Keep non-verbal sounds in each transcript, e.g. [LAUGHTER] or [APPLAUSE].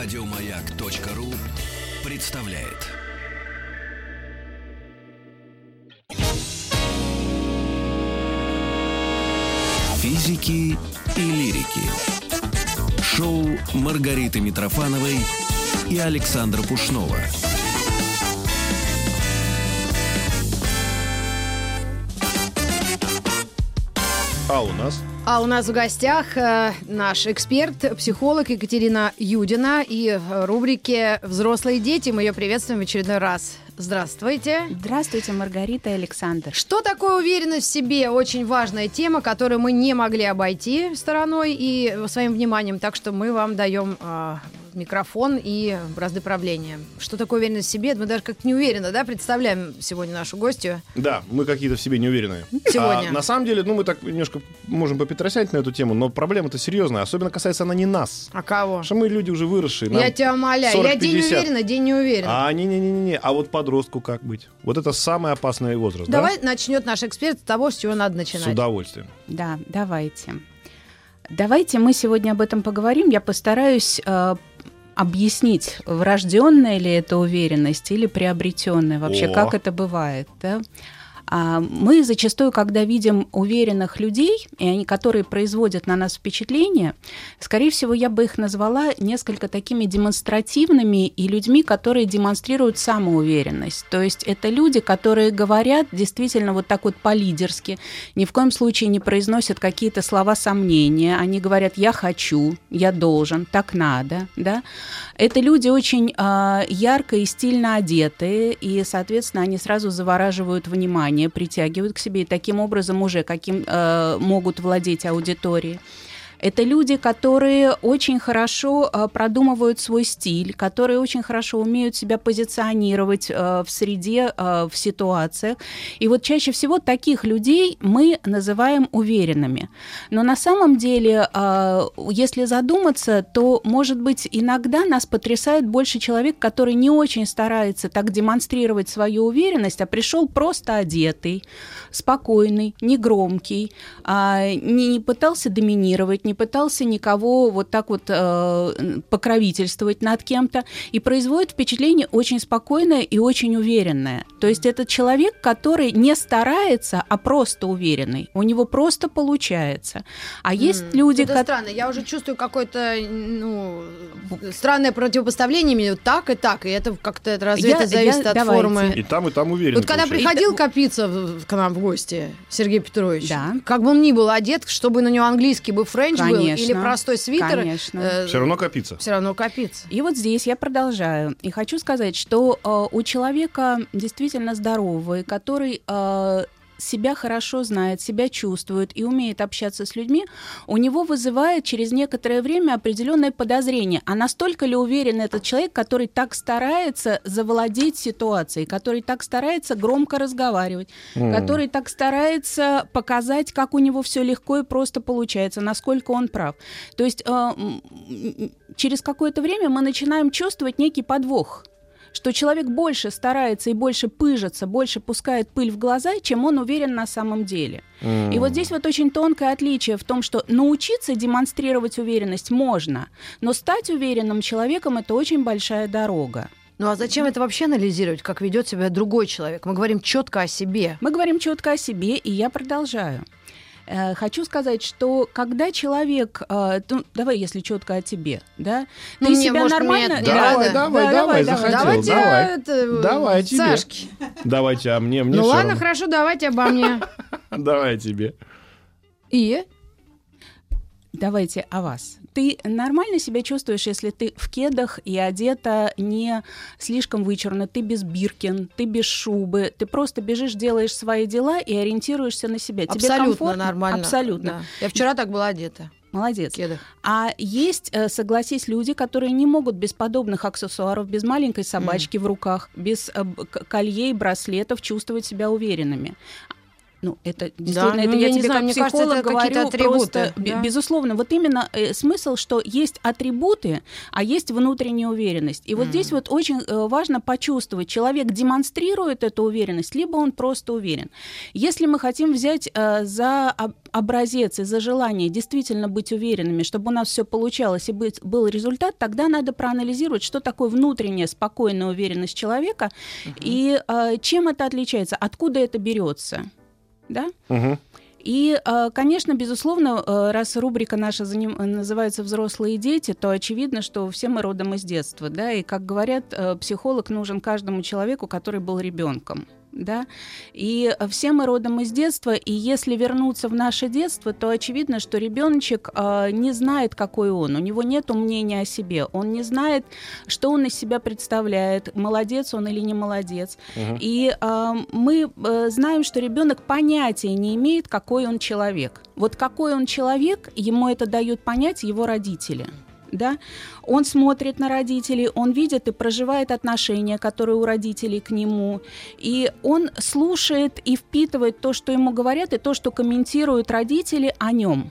Радиомаяк.ру представляет. Физики и лирики. Шоу Маргариты Митрофановой и Александра Пушнова. А у нас? А у нас в гостях э, наш эксперт, психолог Екатерина Юдина и в рубрике «Взрослые дети» мы ее приветствуем в очередной раз. Здравствуйте. Здравствуйте, Маргарита и Александр. Что такое уверенность в себе? Очень важная тема, которую мы не могли обойти стороной и своим вниманием, так что мы вам даем э, микрофон и бразды правления. Что такое уверенность в себе? Мы даже как-то не уверенно, да, представляем сегодня нашу гостью. Да, мы какие-то в себе неуверенные. Сегодня. А, на самом деле, ну, мы так немножко можем попетросять на эту тему, но проблема-то серьезная. Особенно касается она не нас. А кого? Потому что мы люди уже выросшие. Я тебя умоляю. Я день 40-50. уверена, день не уверена. А не-не-не-не. А вот подростку как быть? Вот это самый опасный возраст, Давай начнет наш эксперт с того, с чего надо да? начинать. С удовольствием. Да, давайте. Давайте мы сегодня об этом поговорим. Я постараюсь э, объяснить, врожденная ли это уверенность или приобретенная вообще, О. как это бывает. Да? А мы зачастую, когда видим уверенных людей, и они, которые производят на нас впечатление, скорее всего, я бы их назвала несколько такими демонстративными и людьми, которые демонстрируют самоуверенность. То есть это люди, которые говорят действительно вот так вот по-лидерски, ни в коем случае не произносят какие-то слова сомнения, они говорят «я хочу», «я должен», «так надо». Да? Это люди очень а, ярко и стильно одетые, и, соответственно, они сразу завораживают внимание, притягивают к себе, и таким образом уже каким э, могут владеть аудиторией. Это люди, которые очень хорошо э, продумывают свой стиль, которые очень хорошо умеют себя позиционировать э, в среде, э, в ситуациях. И вот чаще всего таких людей мы называем уверенными. Но на самом деле, если задуматься, то, может быть, иногда нас потрясает больше человек, который не очень старается так демонстрировать свою уверенность, а пришел просто одетый, спокойный, негромкий, а, не пытался доминировать, не пытался никого вот так вот э, покровительствовать над кем-то, и производит впечатление очень спокойное и очень уверенное. То есть это человек, который не старается, а просто уверенный. У него просто получается. А есть М, люди, Это ко- странно. Я уже чувствую какое-то ну, странное противопоставление между так и так. И это как-то это разве Я- это зависит я- от давайте. формы. И там, и там уверен. Вот когда получается. приходил Капица в- к нам в гости, Сергей Петрович, Да. как бы он ни был одет, чтобы на него английский бы френч был Конечно. или простой свитер, Конечно. Все равно Капица. все равно Капица. И вот здесь я продолжаю. И хочу сказать, что э, у человека действительно здорового, и который э, себя хорошо знает, себя чувствует и умеет общаться с людьми, у него вызывает через некоторое время определенное подозрение. А настолько ли уверен этот человек, который так старается завладеть ситуацией, который так старается громко разговаривать, М. который так старается показать, как у него все легко и просто получается, насколько он прав. То есть э, через какое-то время мы начинаем чувствовать некий подвох что человек больше старается и больше пыжится, больше пускает пыль в глаза, чем он уверен на самом деле. М. И вот здесь вот очень тонкое отличие в том, что научиться демонстрировать уверенность можно, но стать уверенным человеком это очень большая дорога. Ну а зачем это вообще анализировать, как ведет себя другой человек? Мы говорим четко о себе. Мы говорим четко о себе, и я продолжаю. Э, Хочу сказать, что когда человек, э, ну, давай, если четко о тебе, да, Ну, ты мне, себя может, нормально, мне- не Давай, давай, Да, давай, давай, захотел, Давайте давай. это, Давай тебе. Сашки. Давайте, а мне, мне ну ладно, равно. хорошо, давайте обо мне. [LAUGHS] Давай тебе. И? Давайте о вас. Ты нормально себя чувствуешь, если ты в кедах и одета не слишком вычурно, ты без биркин, ты без шубы, ты просто бежишь, делаешь свои дела и ориентируешься на себя. Тебе Абсолютно комфортно? нормально. Абсолютно. Да. Я вчера так была одета. Молодец. В кедах. А есть, э, согласись, люди, которые не могут без подобных аксессуаров, без маленькой собачки в руках, без э, колье и браслетов чувствовать себя уверенными. Ну, это действительно, Да, это ну, я, я не тебе знаю, как мне кажется, психолог это какие-то говорю атрибуты, просто, да. безусловно. Вот именно э, смысл, что есть атрибуты, а есть внутренняя уверенность. И вот здесь вот очень э, важно почувствовать, человек демонстрирует эту уверенность, либо он просто уверен. Если мы хотим взять э, за об- образец и за желание действительно быть уверенными, чтобы у нас все получалось и быть, был результат, тогда надо проанализировать, что такое внутренняя спокойная уверенность человека и э, чем это отличается, откуда это берется. Да? Мгм. И, э, конечно, безусловно, э, раз рубрика наша заним- называется «Взрослые дети», то очевидно, что все мы родом из детства, да, и, как говорят, э, психолог нужен каждому человеку, который был ребенком. Да? И все мы родом из детства, и если вернуться в наше детство, то очевидно, что ребеночек э, не знает, какой он, у него нет мнения о себе, он не знает, что он из себя представляет, молодец он или не молодец. И э, мы э, знаем, что ребенок понятия не имеет, какой он человек. Вот какой он человек, ему это дают понять его родители. Да? Он смотрит на родителей, он видит и проживает отношения, которые у родителей к нему, и он слушает и впитывает то, что ему говорят, и то, что комментируют родители о нем.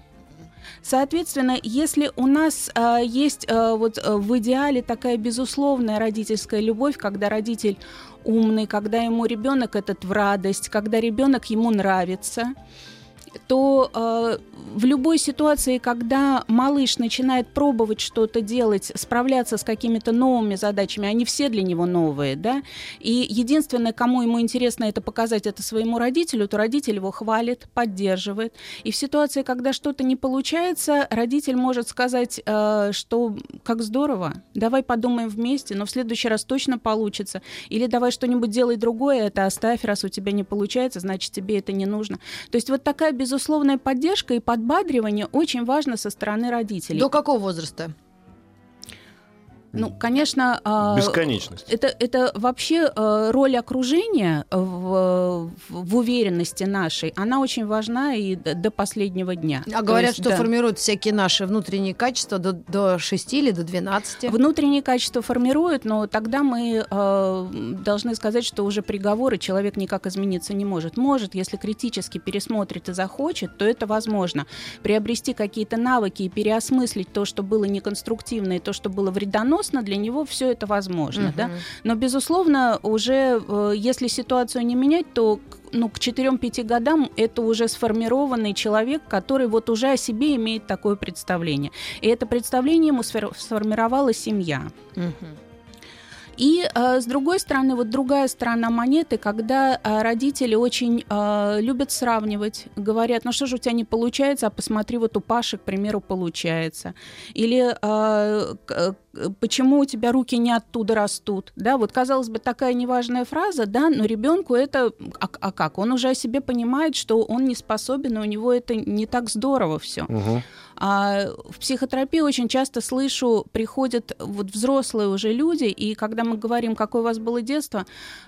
Соответственно, если у нас э, есть э, вот э, в идеале такая безусловная родительская любовь, когда родитель умный, когда ему ребенок этот в радость, когда ребенок ему нравится, то э, в любой ситуации, когда малыш начинает пробовать что-то делать, справляться с какими-то новыми задачами, они все для него новые, да, и единственное, кому ему интересно это показать это своему родителю, то родитель его хвалит, поддерживает. И в ситуации, когда что-то не получается, родитель может сказать, э, что как здорово, давай подумаем вместе, но в следующий раз точно получится. Или давай что-нибудь делай другое, это оставь, раз у тебя не получается, значит тебе это не нужно. То есть вот такая безусловная поддержка и подбадривание очень важно со стороны родителей. До какого возраста? Ну, конечно, а, Бесконечность. это, это вообще э, роль окружения в, в уверенности нашей, она очень важна и до, последнего дня. А То говорят, есть, что да. формируют всякие наши внутренние качества до, до 6 или до 12. Внутренние качества формируют, но тогда мы э, должны сказать, что уже приговоры человек никак измениться не может. Может, если критически пересмотрит и захочет, то это возможно. Приобрести какие-то навыки и переосмыслить то, что было неконструктивно, и то, что было вредоносно, для него все это возможно. Да? Но, безусловно, уже э, если ситуацию не менять, то ну, к 4-5 годам это уже сформированный человек, который вот уже о себе имеет такое представление. И это представление ему сформировала семья. Мгм. И э, с другой стороны, вот другая сторона монеты, когда э, родители очень э, любят сравнивать, говорят, ну что же у тебя не получается, а посмотри, вот у Паши, к примеру, получается. Или э, почему у тебя руки не оттуда растут, да, вот казалось бы такая неважная фраза, да, но ребенку это, а, а как, он уже о себе понимает, что он не способен, и у него это не так здорово все. Мгм. А в психотерапии очень часто слышу, приходят вот взрослые уже люди, и когда мы говорим, какое у вас было детство,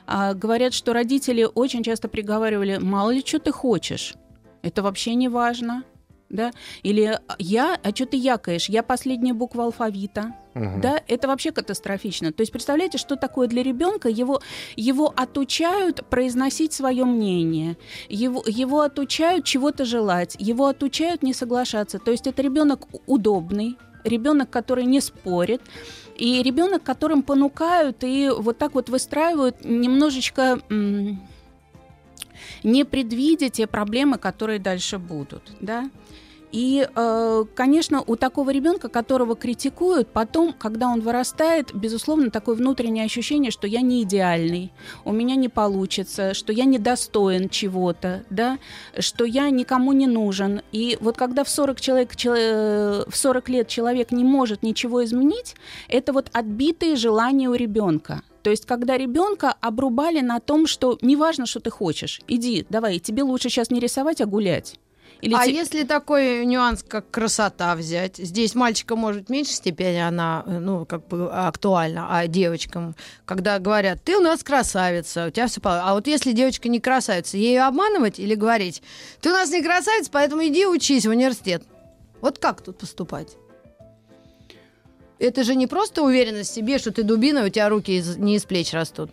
а, говорят, что родители очень часто приговаривали, мало ли что ты хочешь, это вообще не важно. Да? Или я, а что ты якаешь? Я последняя буква алфавита. Мгм. Да, это вообще катастрофично. То есть представляете, что такое для ребенка? Его, его отучают произносить свое мнение, его, его отучают чего-то желать, его отучают не соглашаться. То есть это ребенок удобный, ребенок, который не спорит, и ребенок, которым понукают и вот так вот выстраивают немножечко не предвидя те проблемы, которые дальше будут, да. И, э, конечно, у такого ребенка, которого критикуют, потом, когда он вырастает, безусловно, такое внутреннее ощущение, что я не идеальный, у меня не получится, что я недостоин чего-то, да, что я никому не нужен. И вот когда в 40, человек, чело- э, в 40 лет человек не может ничего изменить, это вот отбитые желания у ребенка. То есть, когда ребенка обрубали на том, что неважно, что ты хочешь, иди, давай, тебе лучше сейчас не рисовать, а гулять. Или а те- если такой нюанс, как красота взять? Здесь мальчика может в меньшей степени она, э, ну, как бы актуальна, а девочкам, когда говорят, ты у нас красавица, у тебя все А вот если девочка не красавица, ей обманывать или говорить, ты у нас не красавица, поэтому иди учись в университет. Вот как тут поступать? Это же не просто уверенность в себе, что ты дубина, у тебя руки из- не из плеч растут.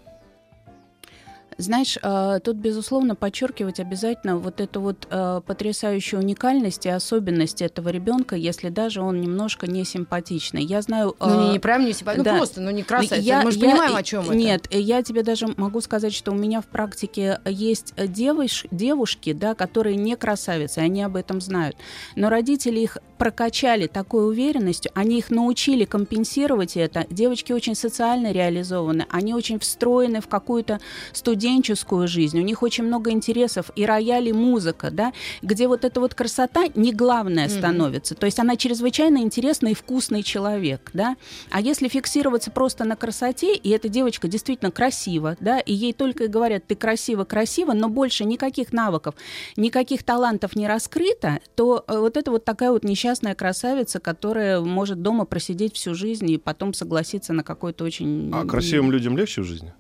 Знаешь, э, тут, безусловно, подчеркивать обязательно вот эту вот э, потрясающую уникальность и особенность этого ребенка, если даже он немножко не симпатичный. Я знаю... Ну, не, не прям не симпатичный, да. ну просто, ну не красавец. Я, Мы же я, понимаем, о чем это. Нет, я тебе даже могу сказать, что у меня в практике есть девуш, девушки, да, которые не красавицы, они об этом знают. Но родители их прокачали такой уверенностью, они их научили компенсировать это. Девочки очень социально реализованы, они очень встроены в какую-то студию студенческую жизнь, у них очень много интересов, и рояль, и музыка, да, где вот эта вот красота не главная становится. Mm-hmm. То есть она чрезвычайно интересный и вкусный человек, да. А если фиксироваться просто на красоте, и эта девочка действительно красива, да, и ей только и говорят, ты красиво, красиво, но больше никаких навыков, никаких талантов не раскрыто, то э, вот это вот такая вот несчастная красавица, которая может дома просидеть всю жизнь и потом согласиться на какой-то очень... А красивым людям легче в жизни?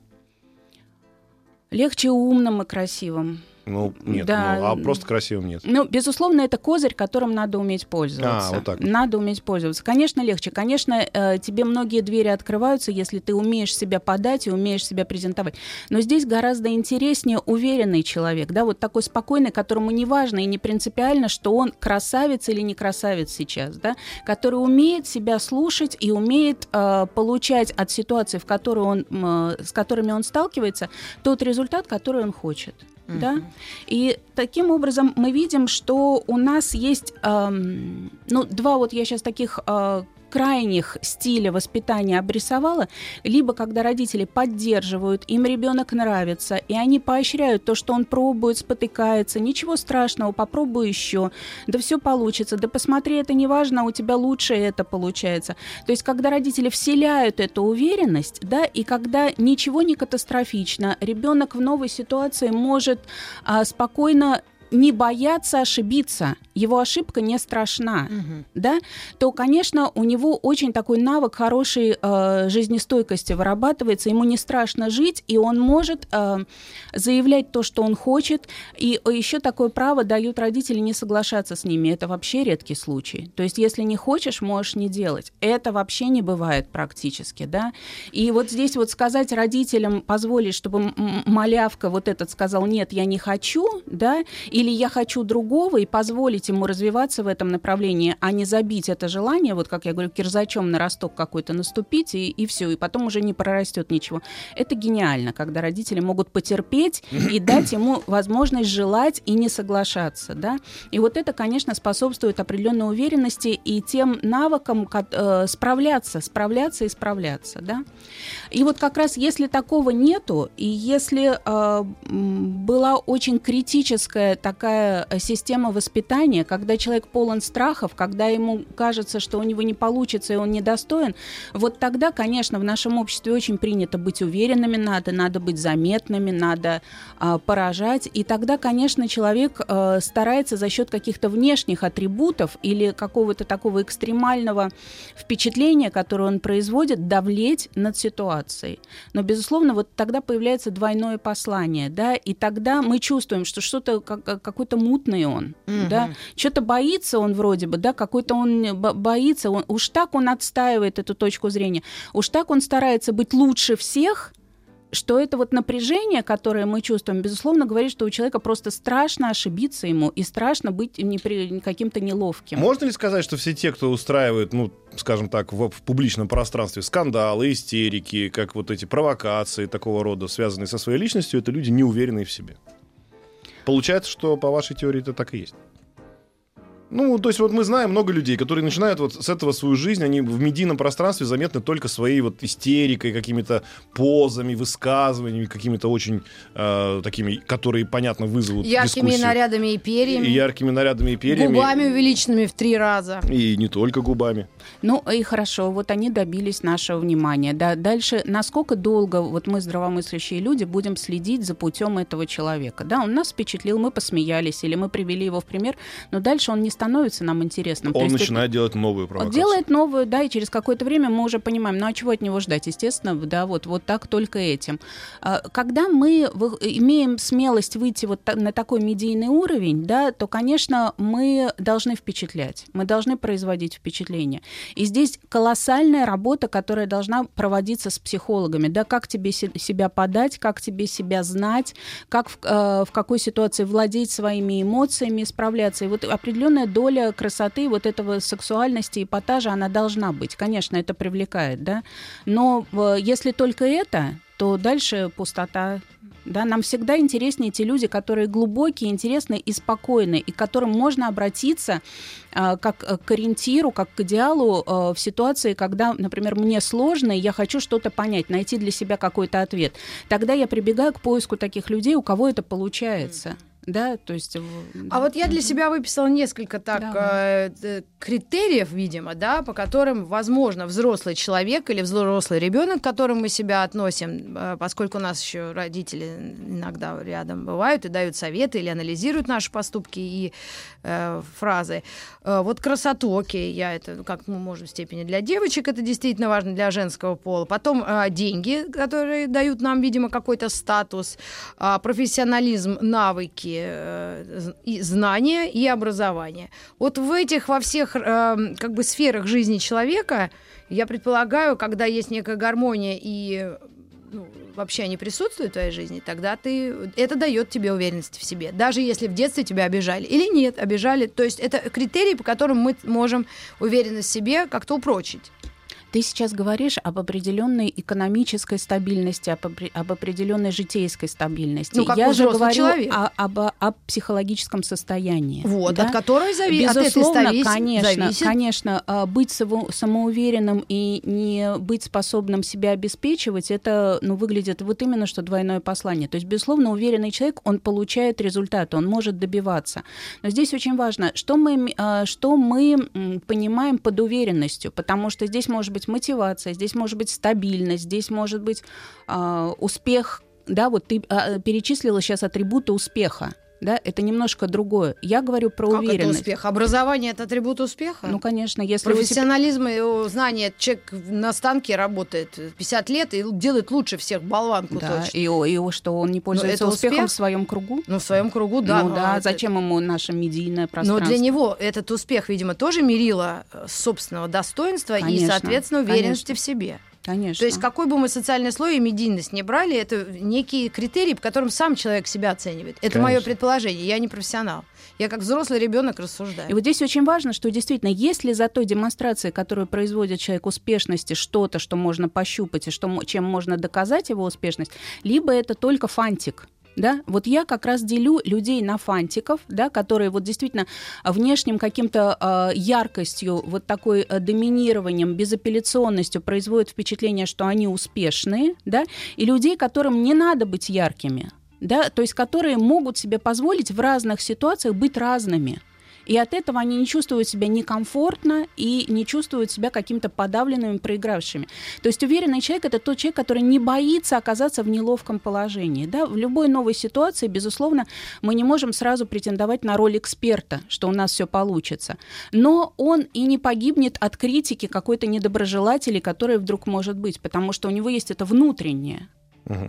Легче умным и красивым. Ну, нет, да. ну, а просто красивым нет. Ну, безусловно, это козырь, которым надо уметь пользоваться. А, вот так. Надо уметь пользоваться. Конечно, легче. Конечно, э, тебе многие двери открываются, если ты умеешь себя подать и умеешь себя презентовать. Но здесь гораздо интереснее уверенный человек, да, вот такой спокойный, которому не важно и не принципиально, что он красавец или не красавец сейчас, да, который умеет себя слушать и умеет э, получать от ситуации, в которой он, э, с которыми он сталкивается, тот результат, который он хочет. Mm-hmm. Да? И таким образом мы видим, что у нас есть эм, ну, два вот я сейчас таких э, крайних стиля воспитания обрисовала, либо когда родители поддерживают, им ребенок нравится, и они поощряют то, что он пробует, спотыкается, ничего страшного, попробуй еще, да все получится, да посмотри, это не важно, у тебя лучше это получается. То есть, когда родители вселяют эту уверенность, да, и когда ничего не катастрофично, ребенок в новой ситуации может а, спокойно не бояться ошибиться, его ошибка не страшна, угу. да, то, конечно, у него очень такой навык хорошей э, жизнестойкости вырабатывается, ему не страшно жить, и он может э, заявлять то, что он хочет, и еще такое право дают родители не соглашаться с ними, это вообще редкий случай. То есть, если не хочешь, можешь не делать. Это вообще не бывает практически, да. И вот здесь вот сказать родителям, позволить, чтобы малявка вот этот сказал, нет, я не хочу, да, или я хочу другого, и позволить ему развиваться в этом направлении, а не забить это желание, вот как я говорю, кирзачом на росток какой-то наступить, и, и все, и потом уже не прорастет ничего. Это гениально, когда родители могут потерпеть и дать ему возможность желать и не соглашаться, да. И вот это, конечно, способствует определенной уверенности и тем навыкам как, э, справляться, справляться и справляться, да. И вот как раз если такого нету, и если э, была очень критическая такая э, система воспитания, когда человек полон страхов, когда ему кажется, что у него не получится и он недостоин, вот тогда, конечно, в нашем обществе очень принято быть уверенными, надо, надо быть заметными, надо э, поражать, и тогда, конечно, человек э, старается за счет каких-то внешних атрибутов или какого-то такого экстремального впечатления, которое он производит, давлеть над ситуацией. Но, безусловно, вот тогда появляется двойное послание, да, и тогда мы чувствуем, что что-то как, какой-то мутный он, угу. да, что-то боится он вроде бы, да, какой-то он боится, он, уж так он отстаивает эту точку зрения, уж так он старается быть лучше всех, что это вот напряжение, которое мы чувствуем, безусловно, говорит, что у человека просто страшно ошибиться ему и страшно быть непри... каким-то неловким. Можно ли сказать, что все те, кто устраивает, ну, скажем так, в, в публичном пространстве скандалы, истерики, как вот эти провокации такого рода, связанные со своей личностью, это люди неуверенные в себе? Получается, что по вашей теории это так и есть. Ну, то есть вот мы знаем много людей, которые начинают вот с этого свою жизнь, они в медийном пространстве заметны только своей вот истерикой, какими-то позами, высказываниями, какими-то очень э, такими, которые, понятно, вызовут Яркими дискуссию. нарядами и перьями. И яркими нарядами и перьями. Губами увеличенными в три раза. И не только губами. Ну и хорошо, вот они добились нашего внимания. Да, дальше, насколько долго вот мы, здравомыслящие люди, будем следить за путем этого человека? Да, он нас впечатлил, мы посмеялись или мы привели его в пример, но дальше он не становится нам интересным. Он есть начинает делать новую провокацию. делает новую, да, и через какое-то время мы уже понимаем, ну а чего от него ждать? Естественно, да, вот, вот так только этим. А, Когда мы имеем смелость выйти вот на такой медийный уровень, да, то, конечно, мы должны впечатлять, мы должны производить впечатление. И здесь колоссальная работа, которая должна проводиться с психологами, да, как тебе се- себя подать, как тебе себя знать, как в, э, в какой ситуации владеть своими эмоциями, справляться. И вот определенная доля красоты, вот этого сексуальности, эпатажа, она должна быть. Конечно, это привлекает, да. Но э, если только это, то дальше пустота. Да, нам всегда интереснее те люди, которые глубокие, интересные и спокойные, и к которым можно обратиться а, как э, к ориентиру, как к идеалу э, в ситуации, когда, например, мне сложно, и я хочу что-то понять, найти для себя какой-то ответ. Тогда я прибегаю к поиску таких людей, у кого это получается. Да, то есть... э, А вот я для себя выписала несколько так Давай. э, э, критериев, видимо, да, по которым, возможно, взрослый человек или взрослый ребенок, к которому мы себя относим, э, поскольку у нас еще родители иногда рядом бывают и дают советы или анализируют наши поступки и э, фразы. Э, вот красоту, окей, я это, ну, как мы можем в степени для девочек, это действительно важно для женского пола. Потом э, деньги, которые дают нам, видимо, какой-то статус, а, профессионализм, навыки, э, и знания и образование. Вот в этих во всех э, как бы сферах жизни человека, я предполагаю, когда есть некая гармония и ну, вообще они присутствуют в твоей жизни, тогда ты это дает тебе уверенность в себе, даже если в детстве тебя обижали или нет, обижали. То есть это критерии, по которым мы можем уверенность в себе как-то упрочить. Ты сейчас говоришь об определенной экономической стабильности, об, об определенной житейской стабильности. Ну, как Я же говорю о, об, о психологическом состоянии. Вот, да? от которой зави- от этой Безусловно, завис- конечно, зависит. конечно, а, быть само- самоуверенным и не быть способным себя обеспечивать, это ну, выглядит вот именно что двойное послание. То есть, безусловно, уверенный человек, он получает результаты, он может добиваться. Но здесь очень важно, что мы, а, что мы понимаем под уверенностью, потому что здесь может быть мотивация, здесь может быть стабильность, здесь может быть а, успех. Да, вот ты а, перечислила сейчас атрибуты успеха. Да, это немножко другое. Я говорю про Как это уверенность. успех? Образование это атрибут успеха? Ну, конечно, если тебя- Профессионализм и знание. Человек на станке работает 50 лет и делает лучше всех болванку Да, точно. и, и что он не пользуется это успехом успех? в своем кругу. Ну, в своем кругу, да. ну но да, это- зачем ему наше медийное Но пространство? для него этот успех, видимо, тоже мерило э, собственного достоинства и, Конечно, соответственно, уверенности конечно. в себе. Конечно. То есть какой бы мы социальный слой и медийность не брали, это некие критерии, по которым сам человек себя оценивает. Это мое предположение. Я не профессионал. Я как взрослый ребенок рассуждаю. И вот здесь очень важно, что действительно, если за той демонстрацией, которую производит человек успешности, что-то, что можно пощупать и что, чем можно доказать его успешность, либо это только фантик. Да, вот я как раз делю людей на фантиков, да, которые вот действительно внешним каким-то э, яркостью, вот такой э, доминированием, безапелляционностью производят впечатление, что они успешные, да, и людей, которым не надо быть яркими, да, то есть которые могут себе позволить в разных ситуациях быть разными. И от этого они не чувствуют себя некомфортно и не чувствуют себя каким-то подавленными, проигравшими. То есть уверенный человек – это тот человек, который не боится оказаться в неловком положении. Да? В любой новой ситуации, безусловно, мы не можем сразу претендовать на роль эксперта, что у нас все получится. Но он и не погибнет от критики какой-то недоброжелателей, который вдруг может быть, потому что у него есть это внутреннее.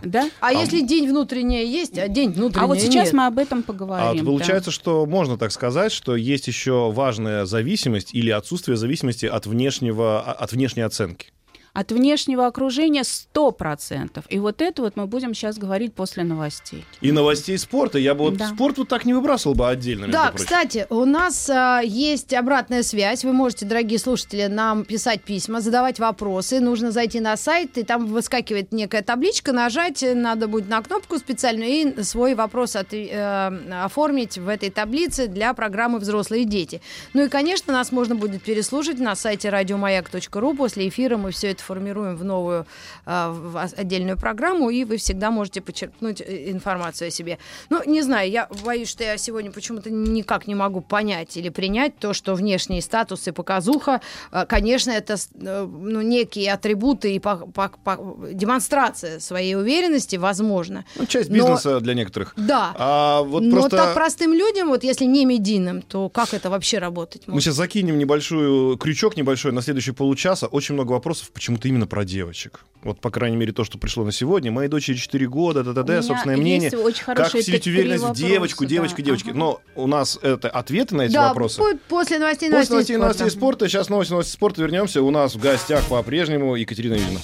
Да? А, если день внутренний есть, а день внутренний А вот сейчас нет? мы об этом А поговорим. вот да. получается, что можно так сказать, что есть еще важная зависимость или отсутствие зависимости от внешнего, а, от внешней оценки. От внешнего окружения 100%. И вот это вот мы будем сейчас говорить после новостей. И новостей спорта. Я бы вот Да. спорт вот так не выбрасывал бы отдельно. между Да, прочим. кстати, у нас а, есть обратная связь. Вы можете, дорогие слушатели, нам писать письма, задавать вопросы. Нужно зайти на сайт, и там выскакивает некая табличка, нажать надо будет на кнопку специальную и свой вопрос от- э, оформить в этой таблице для программы «Взрослые дети». Ну и, конечно, нас можно будет переслушать на сайте радиомаяк.ру. После эфира мы все это переформируем в новую а, в отдельную программу, и вы всегда можете подчеркнуть э, информацию о себе. Ну, не знаю, я боюсь, что я сегодня почему-то никак не могу понять или принять то, что внешний статус и показуха, а, конечно, это э, ну, некие атрибуты и по, по, по, демонстрация своей уверенности, возможно. Ну, часть бизнеса Но, для некоторых. Да. А вот Но просто... так простым людям, вот если не медийным, то как это вообще работать может? Мы сейчас закинем небольшой крючок небольшой на следующий получаса. Очень много вопросов почему-то именно про девочек. Вот, по крайней мере, то, что пришло на сегодня. Моей дочери 4 года, да, да, да, собственное мнение. Очень как вселить уверенность в девочку, да. девочку, девочки. Ага. Но у нас это ответы на эти да, вопросы. после новостей, после новостей, новостей спорта. Сейчас новости, новости спорта. Вернемся. У нас в гостях по-прежнему Екатерина Юрьевна.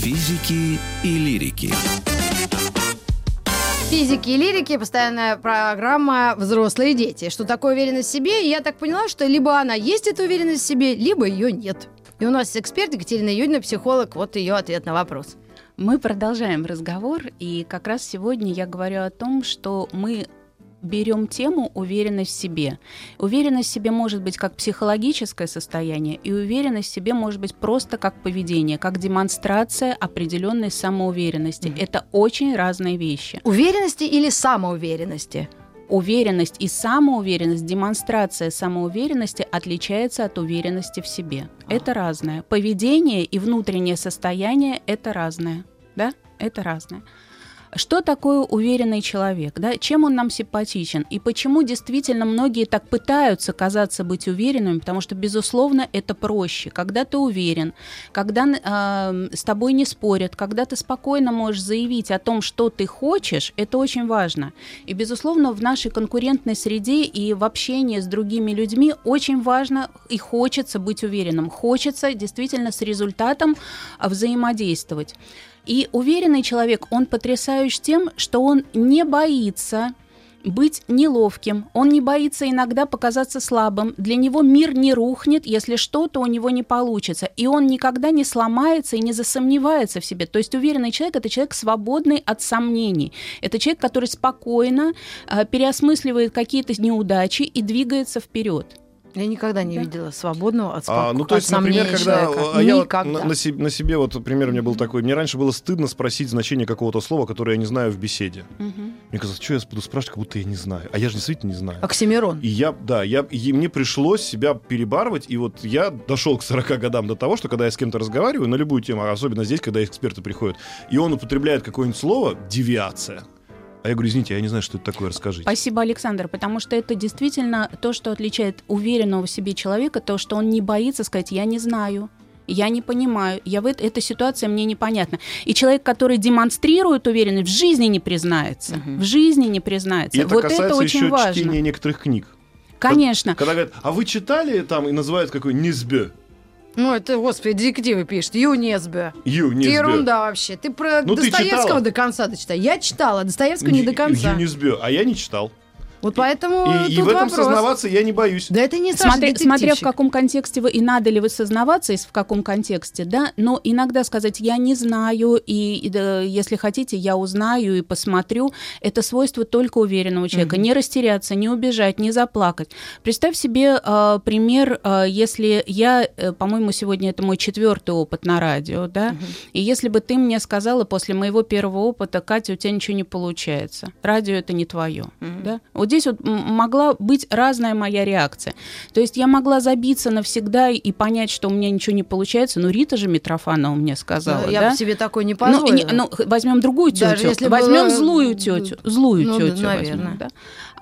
Физики и лирики. Физики и лирики, постоянная программа «Взрослые дети». Что такое уверенность в себе? И я так поняла, что либо она есть, эта уверенность в себе, либо ее нет. И у нас эксперт Екатерина Юдина, психолог. Вот ее ответ на вопрос. Мы продолжаем разговор, и как раз сегодня я говорю о том, что мы берем тему уверенность в себе. Уверенность в себе может быть как психологическое состояние, и уверенность в себе может быть просто как поведение, как демонстрация определенной самоуверенности. Mm-hmm. Это очень разные вещи. Уверенности или самоуверенности? Уверенность и самоуверенность, демонстрация самоуверенности отличается от уверенности в себе. А. Это разное. Поведение и внутреннее состояние – это разное. Да? Это разное. Что такое уверенный человек? Да? Чем он нам симпатичен? И почему действительно многие так пытаются казаться быть уверенными? Потому что, безусловно, это проще. Когда ты уверен, когда э, с тобой не спорят, когда ты спокойно можешь заявить о том, что ты хочешь, это очень важно. И, безусловно, в нашей конкурентной среде и в общении с другими людьми очень важно и хочется быть уверенным. Хочется действительно с результатом взаимодействовать. И уверенный человек, он потрясающий тем, что он не боится быть неловким, он не боится иногда показаться слабым, для него мир не рухнет, если что-то у него не получится, и он никогда не сломается и не засомневается в себе. То есть уверенный человек – это человек свободный от сомнений, это человек, который спокойно э, переосмысливает какие-то неудачи и двигается вперед. Я никогда не да. видела свободного от, спок... а, ну, то есть, от например, когда человека. я вот на, на, себе, на себе, вот, пример у меня был такой, мне раньше было стыдно спросить значение какого-то слова, которое я не знаю в беседе. Угу. Мне казалось, что я буду спрашивать, как будто я не знаю. А я же действительно не знаю. Оксимирон. И я, да, я, и мне пришлось себя перебарывать, и вот я дошел к 40 годам до того, что когда я с кем-то разговариваю на любую тему, особенно здесь, когда эксперты приходят, и он употребляет какое-нибудь слово, девиация, а я говорю, извините, я не знаю, что это такое, расскажите. Спасибо, Александр, потому что это действительно то, что отличает уверенного в себе человека, то, что он не боится сказать «я не знаю», я не понимаю, я в это, эта ситуация мне непонятна. И человек, который демонстрирует уверенность, в жизни не признается. Угу. В жизни не признается. И это вот касается это очень еще важно. чтения некоторых книг. Конечно. Когда, когда говорят, а вы читали там и называют какой низбе? Ну, это, господи, детективы пишет. Юнесбе. Юнесбе. Ерунда вообще. Ты про ну, Достоевского ты до конца дочитай. Я читала, Достоевского не до конца. Юнесбе, а я не читал. Вот поэтому и, и в этом вопрос. сознаваться я не боюсь. Да это не Смотря, смотря в каком контексте вы и надо ли вы сознаваться, и в каком контексте, да. Но иногда сказать я не знаю и, и да, если хотите я узнаю и посмотрю, это свойство только уверенного человека. Mm-hmm. Не растеряться, не убежать, не заплакать. Представь себе э, пример, э, если я, э, по-моему, сегодня это мой четвертый опыт на радио, да, mm-hmm. и если бы ты мне сказала после моего первого опыта, Катя, у тебя ничего не получается, радио это не твое, mm-hmm. да. Здесь вот могла быть разная моя реакция. То есть я могла забиться навсегда и понять, что у меня ничего не получается. Но Рита же Митрофанова мне сказала, да? Я да? бы себе такой не позволила. Ну, ну возьмем другую тетю. Возьмем было... злую тетю. Злую ну, тетю наверное. возьмем, да?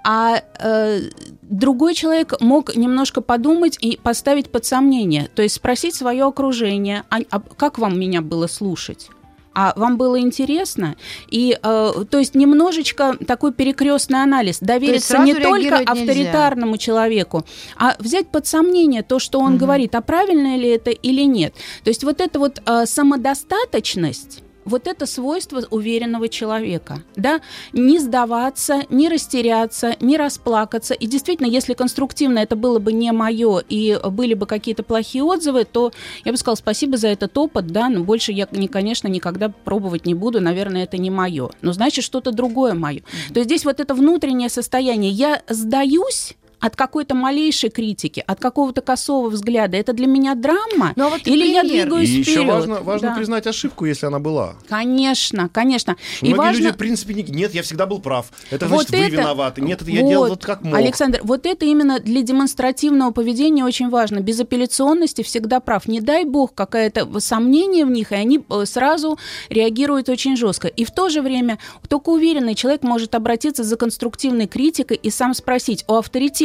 А э, другой человек мог немножко подумать и поставить под сомнение, то есть спросить свое окружение, а, а как вам меня было слушать? А вам было интересно. И, э, то есть, немножечко такой перекрестный анализ. Довериться не только авторитарному нельзя. человеку, а взять под сомнение то, что он угу. говорит, а правильно ли это или нет. То есть, вот эта вот э, самодостаточность вот это свойство уверенного человека, да, не сдаваться, не растеряться, не расплакаться. И действительно, если конструктивно это было бы не мое и были бы какие-то плохие отзывы, то я бы сказала спасибо за этот опыт, да, но больше я, не, конечно, никогда пробовать не буду, наверное, это не мое. Но значит, что-то другое мое. Mm-hmm. То есть здесь вот это внутреннее состояние, я сдаюсь, от какой-то малейшей критики, от какого-то косого взгляда, это для меня драма? Ну, а вот или я пример. двигаюсь И вперед? еще важно, важно Да. признать ошибку, если она была. Конечно, конечно. Что И Многие важно... люди, в принципе, не... нет, я всегда был прав. Это Вот значит, вы это- виноваты. Нет, это я Вот, делал вот как мог. Александр, вот это именно для демонстративного поведения очень важно. Безапелляционности всегда прав. Не дай бог какое-то сомнение в них, и они э, сразу реагируют очень жестко. И в то же время только уверенный человек может обратиться за конструктивной критикой и сам спросить у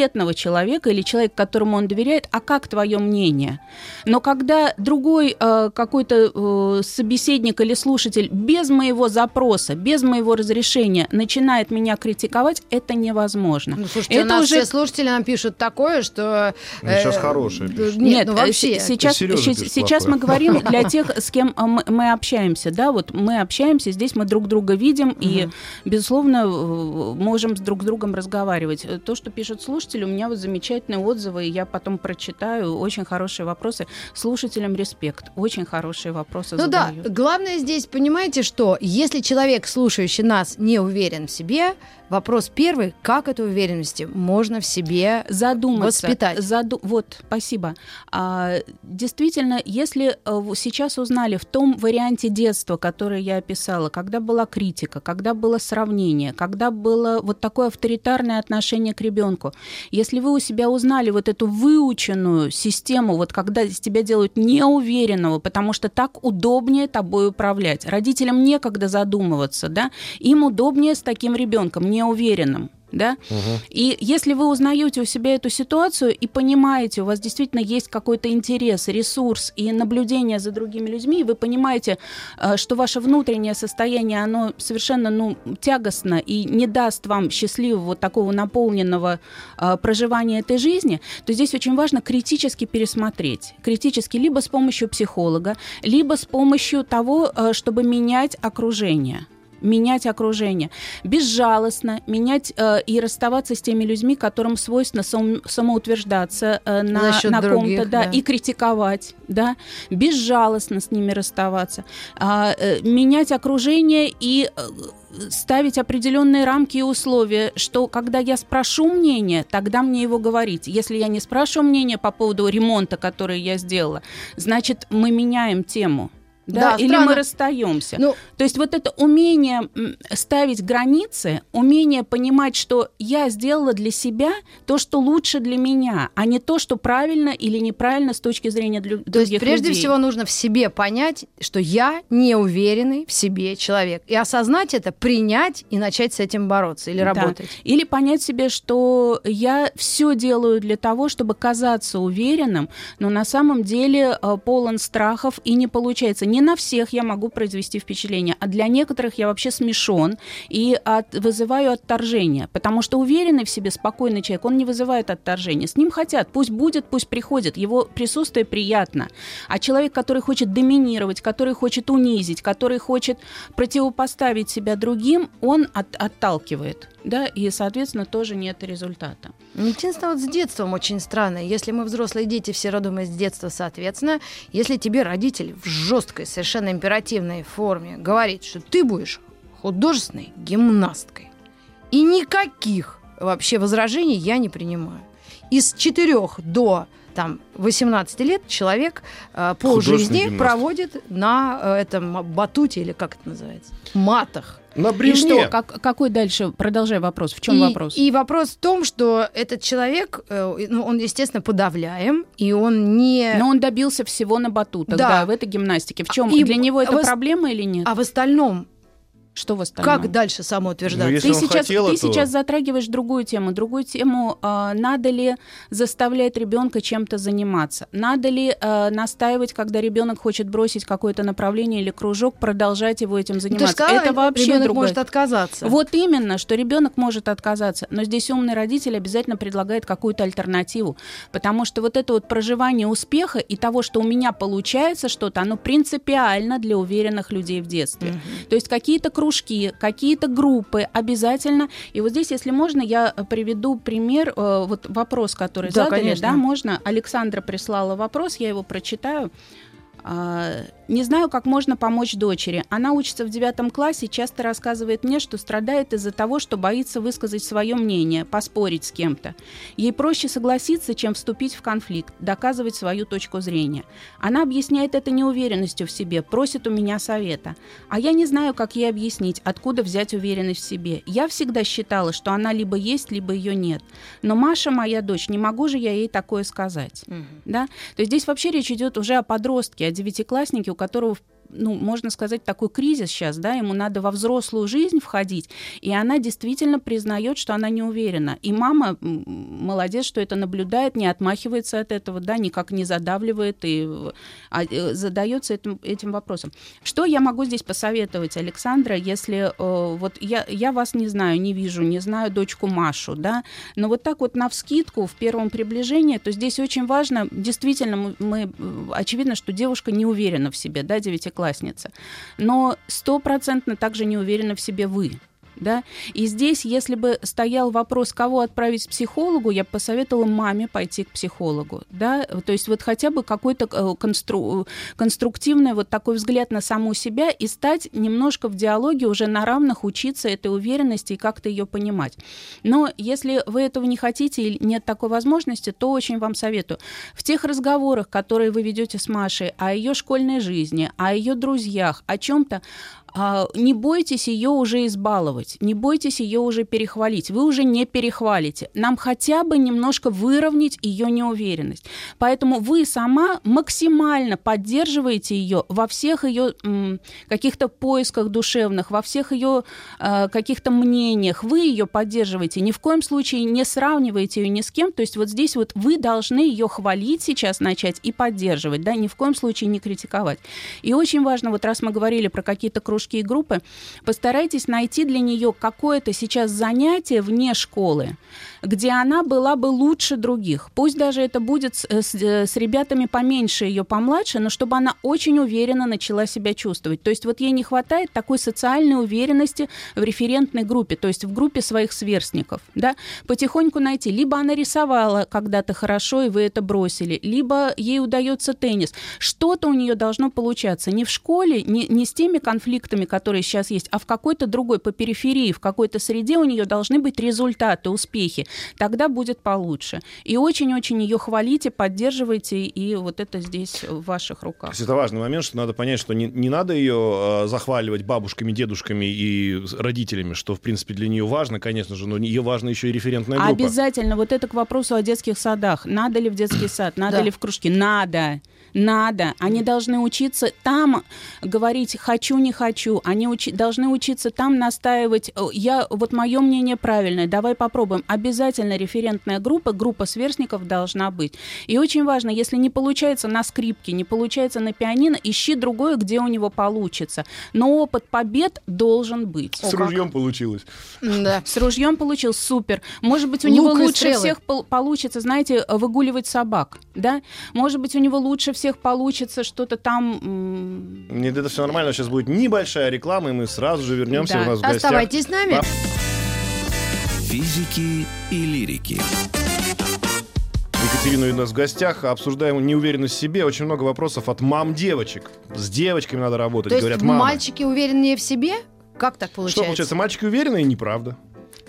авторитетного человека или человека, которому он доверяет, а как твое мнение? Но когда другой э, какой-то э, собеседник или слушатель без моего запроса, без моего разрешения начинает меня критиковать, это невозможно. Ну, слушайте, у это нас уже все слушатели нам пишут такое, что... Ну, сейчас э, хорошее д- пишут. Нет, ну э, вообще. сейчас, сейчас мы говорим [LAUGHS] для тех, с кем э, мы, мы общаемся, да, вот мы общаемся, здесь мы друг друга видим и, безусловно, э, можем с друг с другом разговаривать. Э, То, что пишут слушатели, у меня вот замечательные отзывы, и я потом прочитаю, очень хорошие вопросы. Слушателям респект, очень хорошие вопросы Ну да, задают. главное здесь, понимаете, что если человек, слушающий нас, не уверен в себе, вопрос первый, как этой уверенности можно в себе задуматься. воспитать. Заду- Вот, спасибо. А, действительно, если э, сейчас узнали в том варианте детства, который я описала, когда была критика, когда было сравнение, когда было вот такое авторитарное отношение к ребенку, если вы у себя узнали вот эту выученную систему, вот когда из тебя делают неуверенного, потому что так удобнее тобой управлять. Родителям некогда задумываться, да, им удобнее с таким ребенком неуверенным. Да? И если вы узнаете у себя эту ситуацию и понимаете, у вас действительно есть какой-то интерес, ресурс и наблюдение за другими людьми, и вы понимаете, э, что ваше внутреннее состояние, оно совершенно ну, тягостно и не даст вам счастливого такого наполненного э, проживания этой жизни, то здесь очень важно критически пересмотреть. Критически либо с помощью психолога, либо с помощью того, э, чтобы менять окружение менять окружение, безжалостно менять э, и расставаться с теми людьми, которым свойственно сам- самоутверждаться э, на, на ком-то, да, да. и критиковать, да, безжалостно с ними расставаться, А, э, менять окружение и э, ставить определенные рамки и условия, что когда я спрошу мнение, тогда мне его говорить. Если я не спрашиваю мнение по поводу ремонта, который я сделала, значит, мы меняем тему. Да, Да, или странно. мы расстаемся. Ну, То есть вот это умение ставить границы, умение понимать, что я сделала для себя то, что лучше для меня, а не то, что правильно или неправильно с точки зрения для То есть прежде людей. всего нужно в себе понять, что я неуверенный в себе человек. И осознать это, принять и начать с этим бороться или Да. работать. Или понять себе, что я все делаю для того, чтобы казаться уверенным, но на самом деле э, полон страхов и не получается. Не на всех я могу произвести впечатление, а для некоторых я вообще смешон и от- вызываю отторжение, потому что уверенный в себе, спокойный человек, он не вызывает отторжения. С ним хотят, пусть будет, пусть приходит, его присутствие приятно. А человек, который хочет доминировать, который хочет унизить, который хочет противопоставить себя другим, он от- отталкивает. Да, и, соответственно, тоже нет результата. Ну, Единственное, вот с детством очень странно. Если мы взрослые дети, все родом из детства, соответственно, если тебе родитель в жесткой, совершенно императивной форме говорит, что ты будешь художественной гимнасткой, и никаких вообще возражений я не принимаю. Из 4 до там, 18 лет человек э, Художественный полжизни гимнаст. проводит на э, этом батуте, или как это называется, матах. На И бревне. что, как- какой дальше? Продолжай вопрос. В чем и, вопрос? И вопрос в том, что этот человек, э, ну, он, естественно, подавляем, и он не... Но он добился всего на батутах, Да. да, в этой гимнастике. В чем И для него это вос- проблема или нет? А в остальном, Что в остальном? как дальше самоутверждаться? Ну, если ты сейчас, хотел ты этого- сейчас затрагиваешь другую тему. Другую тему, а, надо ли заставлять ребенка чем-то заниматься? Надо ли а, настаивать, когда ребенок хочет бросить какое-то направление или кружок, продолжать его этим Ну, ты заниматься? сказала, Это вообще ребенок другое. может отказаться. Вот именно, что ребенок может отказаться, но здесь умный родитель обязательно предлагает какую-то альтернативу, потому что вот это вот проживание успеха и того, что у меня получается что-то, оно принципиально для уверенных людей в детстве. То есть какие-то кружки, какие-то группы обязательно. И вот здесь, если можно, я э, приведу пример, э, вот вопрос, который Да, задали, конечно. да, можно. Александра прислала вопрос, я его прочитаю. А, не знаю, как можно помочь дочери. Она учится в девятом классе, часто рассказывает мне, что страдает из-за того, что боится высказать свое мнение, поспорить с кем-то. Ей проще согласиться, чем вступить в конфликт, доказывать свою точку зрения. Она объясняет это неуверенностью в себе, просит у меня совета. А я не знаю, как ей объяснить, откуда взять уверенность в себе. Я всегда считала, что она либо есть, либо ее нет. Но Маша, моя дочь, не могу же я ей такое сказать. Угу. Да? То есть здесь вообще речь идет уже о подростке, о девятикласснике, у которого ну, можно сказать, такой кризис сейчас, да, ему надо во взрослую жизнь входить, и она действительно признает, что она не уверена. И мама молодец, что это наблюдает, не отмахивается от этого, да, никак не задавливает и а, э, задается этим, этим вопросом. Что я могу здесь посоветовать, Александра, если э, вот я, я вас не знаю, не вижу, не знаю дочку Машу, да, но вот так вот на вскидку в первом приближении, то здесь очень важно, действительно, мы, мы очевидно, что девушка не уверена в себе, да, девятиклассница, одноклассница. Но стопроцентно также не уверены в себе вы да. И здесь, если бы стоял вопрос, кого отправить к психологу, я бы посоветовала маме пойти к психологу, да. То есть вот хотя бы какой-то э, констру... конструктивный вот такой взгляд на саму себя и стать немножко в диалоге уже на равных учиться этой уверенности и как-то ее понимать. Но если вы этого не хотите или нет такой возможности, то очень вам советую. В тех разговорах, которые вы ведете с Машей о ее школьной жизни, о ее друзьях, о чем-то, не бойтесь ее уже избаловать, не бойтесь ее уже перехвалить. Вы уже не перехвалите. Нам хотя бы немножко выровнять ее неуверенность. Поэтому вы сама максимально поддерживаете ее во всех ее каких-то поисках душевных, во всех ее э, каких-то мнениях. Вы ее поддерживаете. Ни в коем случае не сравниваете ее ни с кем. То есть вот здесь вот вы должны ее хвалить сейчас начать и поддерживать, да, ни в коем случае не критиковать. И очень важно, вот раз мы говорили про какие-то кружки, и группы, постарайтесь найти для нее какое-то сейчас занятие вне школы, где она была бы лучше других. Пусть даже это будет с, с, с ребятами поменьше ее, помладше, но чтобы она очень уверенно начала себя чувствовать. То есть вот ей не хватает такой социальной уверенности в референтной группе, то есть в группе своих сверстников. Да? Потихоньку найти. Либо она рисовала когда-то хорошо, и вы это бросили, либо ей удается теннис. Что-то у нее должно получаться. Не в школе, не, не с теми конфликтами, которые сейчас есть, а в какой-то другой, по периферии, в какой-то среде у нее должны быть результаты, успехи тогда будет получше. И очень-очень ее хвалите, поддерживайте, и вот это здесь в ваших руках. То есть это важный момент, что надо понять, что не, не надо ее э, захваливать бабушками, дедушками и родителями, что, в принципе, для нее важно, конечно же, но ее важно еще и референтная группа. Обязательно. Вот это к вопросу о детских садах. Надо ли в детский сад, надо да. ли в кружки? Надо. Надо. Они должны учиться там говорить «хочу, не хочу». Они учи- должны учиться там настаивать «я, вот мое мнение правильное, давай попробуем». Обязательно референтная группа, группа сверстников должна быть. И очень важно, если не получается на скрипке, не получается на пианино, ищи другое, где у него получится. Но опыт побед должен быть. С О, ружьем как? получилось. Да. С ружьем получилось, супер. Может быть, у Лук него лучше стрелы. всех получится, знаете, выгуливать собак, да? Может быть, у него лучше всех получится что-то там... Нет, это все нормально. Сейчас будет небольшая реклама, и мы сразу же вернемся да. у нас в гостях. Оставайтесь с нами. Физики и лирики. Екатерина у нас в гостях. Обсуждаем неуверенность в себе. Очень много вопросов от мам девочек. С девочками надо работать, То говорят есть мамы. мальчики увереннее в себе? Как так получается? Что получается, мальчики уверенные? Неправда.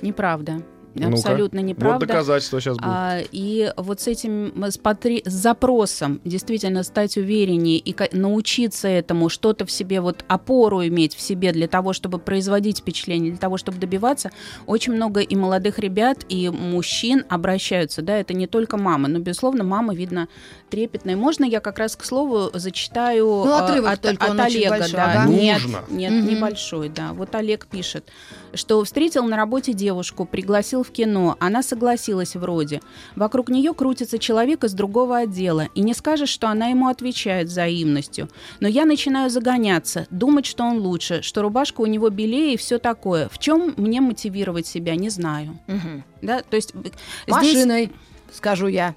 Неправда. Абсолютно неправда. Вот доказательство сейчас будет. А, и вот с этим, с, потри... с запросом действительно стать увереннее и научиться этому, что-то в себе, вот опору иметь в себе для того, чтобы производить впечатление, для того, чтобы добиваться, очень много и молодых ребят, и мужчин обращаются, да, это не только мамы, но, безусловно, мама, видно, трепетная. Можно я как раз, к слову, зачитаю ну, отрывок от, только, от Олега? Большой, да. Ага. Нет, нет, угу. небольшой, да. Вот Олег пишет, что встретил на работе девушку, пригласил пригласил в кино. Она согласилась вроде. Вокруг нее крутится человек из другого отдела, и не скажешь, что она ему отвечает взаимностью. Но я начинаю загоняться, думать, что он лучше, что рубашка у него белее и все такое. В чем мне мотивировать себя, не знаю. Угу. Да, то есть машиной, здесь... скажу я.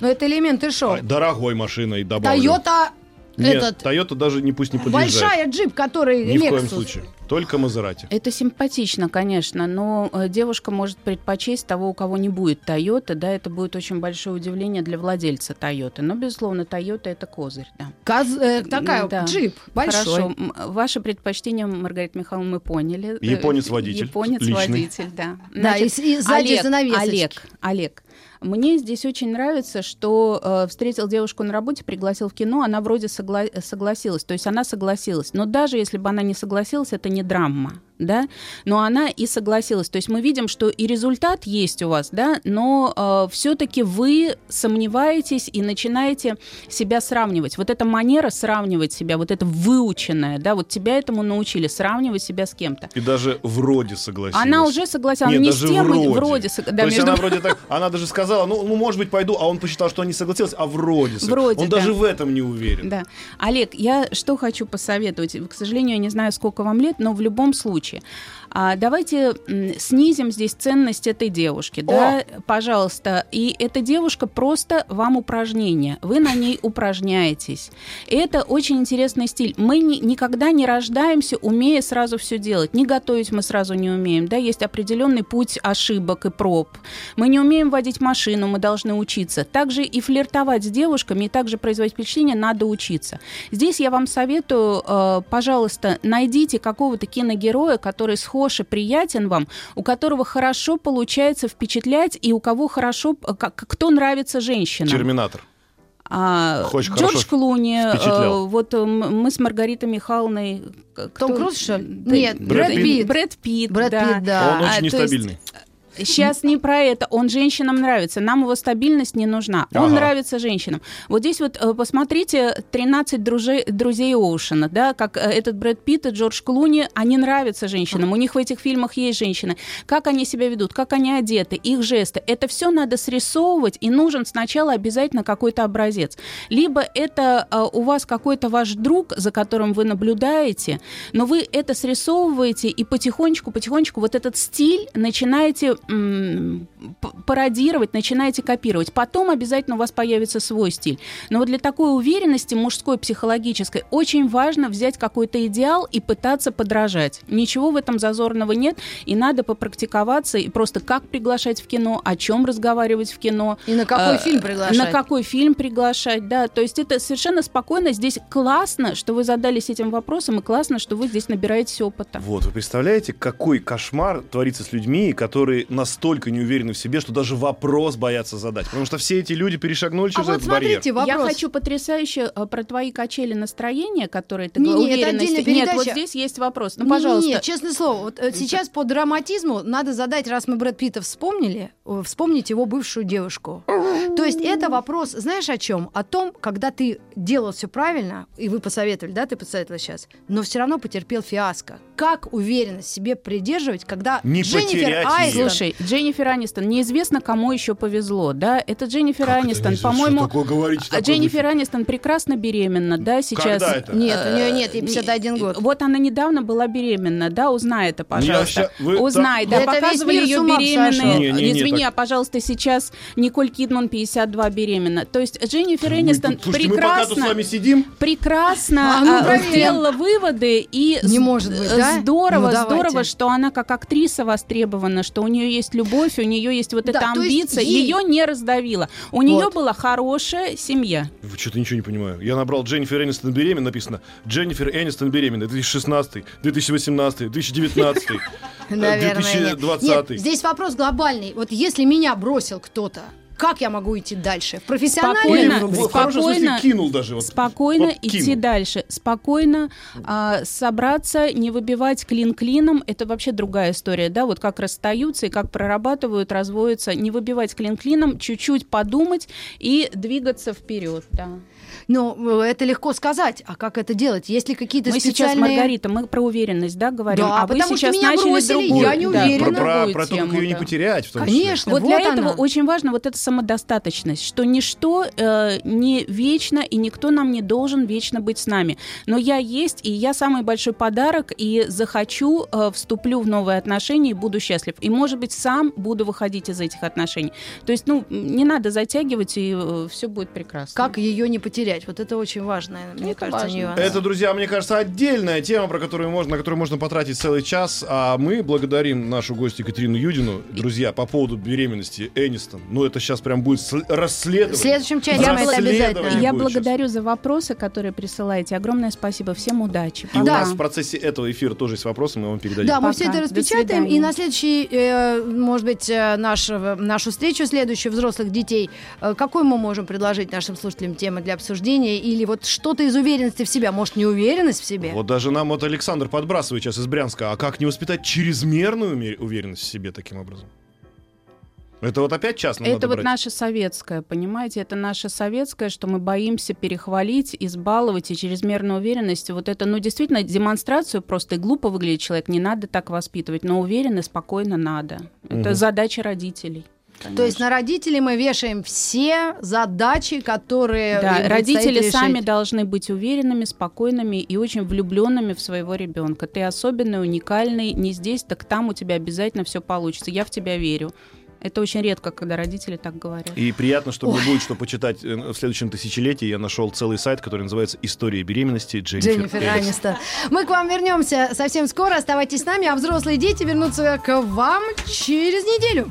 Но это элементы шоу. Дорогой машиной добавлю. Toyota Нет, Этот- Toyota даже не пусть не подъезжает. Большая джип, который Ни в коем Lexus. случае. Только Мазерати. Это симпатично, конечно, но э, девушка может предпочесть того, у кого не будет Тойоты, да, это будет очень большое удивление для владельца Тойоты. Но, безусловно, Тойота это козырь, да. Каз- э, такая Да. джип большой. Хорошо. Ваше предпочтение, Маргарита Михайловна, мы поняли. Японец-водитель, личный. Японец-водитель, да. Да, и, и сзади Олег, занавесочки. Олег, Олег, мне здесь очень нравится, что э, встретил девушку на работе, пригласил в кино, она вроде согла- согласилась, то есть она согласилась. Но даже если бы она не согласилась, это не драма, да, но она и согласилась. То есть мы видим, что и результат есть у вас, да, но все-таки вы сомневаетесь и начинаете себя сравнивать. Вот эта манера сравнивать себя, вот это выученное, да, вот тебя этому научили, сравнивать себя с кем-то. И даже вроде согласилась. Она уже согласилась, Нет, не даже с тем, вроде. вроде, да, То есть между она вроде так, она даже сказала, ну, ну, может быть, пойду, а он посчитал, что она не согласилась, а вроде. Вроде, Он да. даже в этом не уверен. Да. Олег, я что хочу посоветовать? К сожалению, я не знаю, сколько вам лет, но в любом случае случае а, давайте снизим здесь ценность этой девушки. Да? Пожалуйста. И эта девушка просто вам упражнение. Вы на ней [LAUGHS] упражняетесь. Это очень интересный стиль. Мы ни- никогда не рождаемся, умея сразу все делать. Не готовить мы сразу не умеем. Да? Есть определенный путь ошибок и проб. Мы не умеем водить машину, мы должны учиться. Также и флиртовать с девушками, и также производить впечатление надо учиться. Здесь я вам советую, э, пожалуйста, найдите какого-то киногероя, который схож и приятен вам, у которого хорошо получается впечатлять, и у кого хорошо, э, как- кто нравится женщинам. Терминатор. А, Очень Джордж Клуни, э, впечатлял. вот э, мы с Маргаритой Михайловной... э, Том кто- Круз, что ли? Нет, Брэд Брэд Питт. Питт. Брэд Питт, Брэд да. Питт, да. Он А, очень есть- нестабильный. Сейчас не про это. Он женщинам нравится. Нам его стабильность не нужна. Он Ага. нравится женщинам. Вот здесь вот э, посмотрите 13 друзей, друзей Оушена, да, как э, этот Брэд Питт и Джордж Клуни, они нравятся женщинам. У них в этих фильмах есть женщины. Как они себя ведут, как они одеты, их жесты. Это все надо срисовывать, и нужен сначала обязательно какой-то образец. Либо это э, у вас какой-то ваш друг, за которым вы наблюдаете, но вы это срисовываете и потихонечку, потихонечку вот этот стиль начинаете 嗯 пародировать, начинаете копировать. Потом обязательно у вас появится свой стиль. Но вот для такой уверенности мужской, психологической, очень важно взять какой-то идеал и пытаться подражать. Ничего в этом зазорного нет, и надо попрактиковаться, и просто как приглашать в кино, о чем разговаривать в кино. И на какой Э, фильм приглашать? На какой фильм приглашать, да. То есть это совершенно спокойно. Здесь классно, что вы задались этим вопросом, и классно, что вы здесь набираетесь опыта. Вот, вы представляете, какой кошмар творится с людьми, которые настолько не уверены в себе, что даже вопрос боятся задать. Потому что все эти люди перешагнули А через вот этот барьер. смотрите, вопрос. Я хочу потрясающе э, про твои качели настроения, которые ты говорила, это уверенности. отдельная Нет, вот здесь есть вопрос. Ну, пожалуйста. честное слово, вот э, сейчас по драматизму надо задать, раз мы Брэд Питта вспомнили, э, вспомнить его бывшую девушку. То есть это вопрос, знаешь о чем? О том, когда ты делал все правильно, и вы посоветовали, да, ты посоветовала сейчас, но все равно потерпел фиаско. Как уверенность в себе придерживать, когда Не Дженнифер Айстон... Слушай, Дженнифер Анистон, неизвестно, кому еще повезло, да? Это Дженнифер Анистон, по-моему... А Дженнифер Анистон прекрасно беременна, да, сейчас. Когда это? Нет, у нее Э, нет, ей 51 год. Вот она недавно была беременна, да, узнай это, пожалуйста. ща- вы Узнай, да, показывали ее беременной. Не, не, Извини, так- а, пожалуйста, сейчас Николь Кидман 52 беременна. То есть Дженнифер Энистон тут- Слушайте, мы пока с прекрасно, вами сидим, прекрасно А, ну, а, проверим. сделала выводы и Не с- может быть, э, да? здорово, Ну, здорово, что она как актриса востребована, что у нее есть любовь, у нее есть вот Да, эта амбиция, ей- ее не раздавила. У нее Вот. была хорошая семья. Вы что-то ничего не понимаю. Я набрал Дженнифер Энистон беременна, написано Дженнифер Энистон беременна, 2016, 2018, 2019, Наверное, нет. 2020. Нет, здесь вопрос глобальный. Вот если меня бросил кто-то, как я могу идти дальше? В профессиональном? Или Спокойно, в, хорошем смысле спокойно, кинул даже. Вот, Спокойно вот идти кинул. дальше. Спокойно а, собраться, не выбивать клин клином. Это вообще другая история, да, вот как расстаются и как прорабатывают, разводятся. Не выбивать клин клином, чуть-чуть подумать и двигаться вперед, да. Ну, это легко сказать. А как это делать? Есть ли какие-то Мы сейчас, специальные... Маргарита, мы про уверенность, да, говорим, Да, а вы потому что сейчас меня начали бросили, другую, я не да, уверена. Про, про- про то, как ее не потерять, в том числе. Конечно, Вот, вот для она. этого очень важно вот это самодостаточность, что ничто э, не вечно, и никто нам не должен вечно быть с нами. Но я есть, и я самый большой подарок, и захочу, э, вступлю в новые отношения и буду счастлив. И, может быть, сам буду выходить из этих отношений. То есть, ну, не надо затягивать, и э, все будет прекрасно. Как ее не потерять? Вот это очень важное, мне Это кажется, важно. нюанс. Это, друзья, мне кажется, отдельная тема, про которую можно, на которую можно потратить целый час. А мы благодарим нашу гостью Екатерину Юдину. Друзья, по поводу беременности Энистон. Ну, это сейчас прям будет сл- расследование. В следующем часе мы это обязательно. Я благодарю за вопросы, которые присылаете. Огромное спасибо. Всем удачи. И у Да. нас в процессе этого эфира тоже есть вопросы, мы вам передадим. Да, мы Пока. все это распечатаем, и на следующий, э, может быть, э, нашу, нашу встречу следующую взрослых детей, э, какой мы можем предложить нашим слушателям темы для обсуждения, или вот что-то из уверенности в себя, может, неуверенность в себе? Вот даже нам вот Александр подбрасывает сейчас из Брянска. А как не воспитать чрезмерную уверенность в себе таким образом? Это вот опять час нам Это надо вот брать. наше советское, понимаете? Это наше советское, что мы боимся перехвалить, избаловать и чрезмерной уверенности. Вот это, ну, действительно, демонстрацию просто и глупо выглядит человек. Не надо так воспитывать, но уверенно, спокойно надо. Это Мгм. задача родителей. То есть на родителей мы вешаем все задачи, которые Да, им родители предстоит сами решить. должны быть уверенными, спокойными и очень влюбленными в своего ребенка. Ты особенный, уникальный, не здесь, так там у тебя обязательно все получится. Я в тебя верю. Это очень редко, когда родители так говорят. И приятно, что мне будет что почитать э, в следующем тысячелетии. Я нашел целый сайт, который называется «История беременности Дженнифер, Дженнифер Энистон». Мы к вам вернемся совсем скоро. Оставайтесь с нами, а взрослые дети вернутся к вам через неделю.